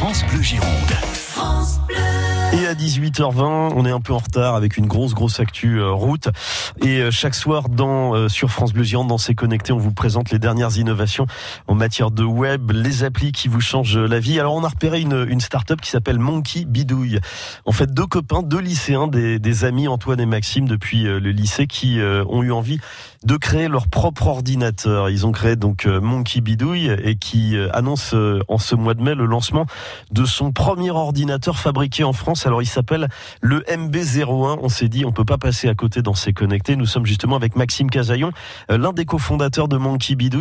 France Bleu Gironde. Et à 18h20, on est un peu en retard avec une grosse grosse actu euh, route. Et euh, chaque soir dans euh, sur France Bleu Gironde, dans C'est Connecté, on vous présente les dernières innovations en matière de web, les applis qui vous changent la vie. Alors on a repéré une, une start-up qui s'appelle Monkey Bidouille. En fait, deux copains, deux lycéens, des, des amis Antoine et Maxime depuis le lycée qui ont eu envie de créer leur propre ordinateur. Ils ont créé donc Monkey Bidouille et qui annonce en ce mois de mai le lancement de son premier ordinateur fabriqué en France alors il s'appelle le MB01. On s'est dit on peut pas passer à côté dans ces connectés. Nous sommes justement avec Maxime Casaillon, euh, l'un des cofondateurs de Monkey Bidou.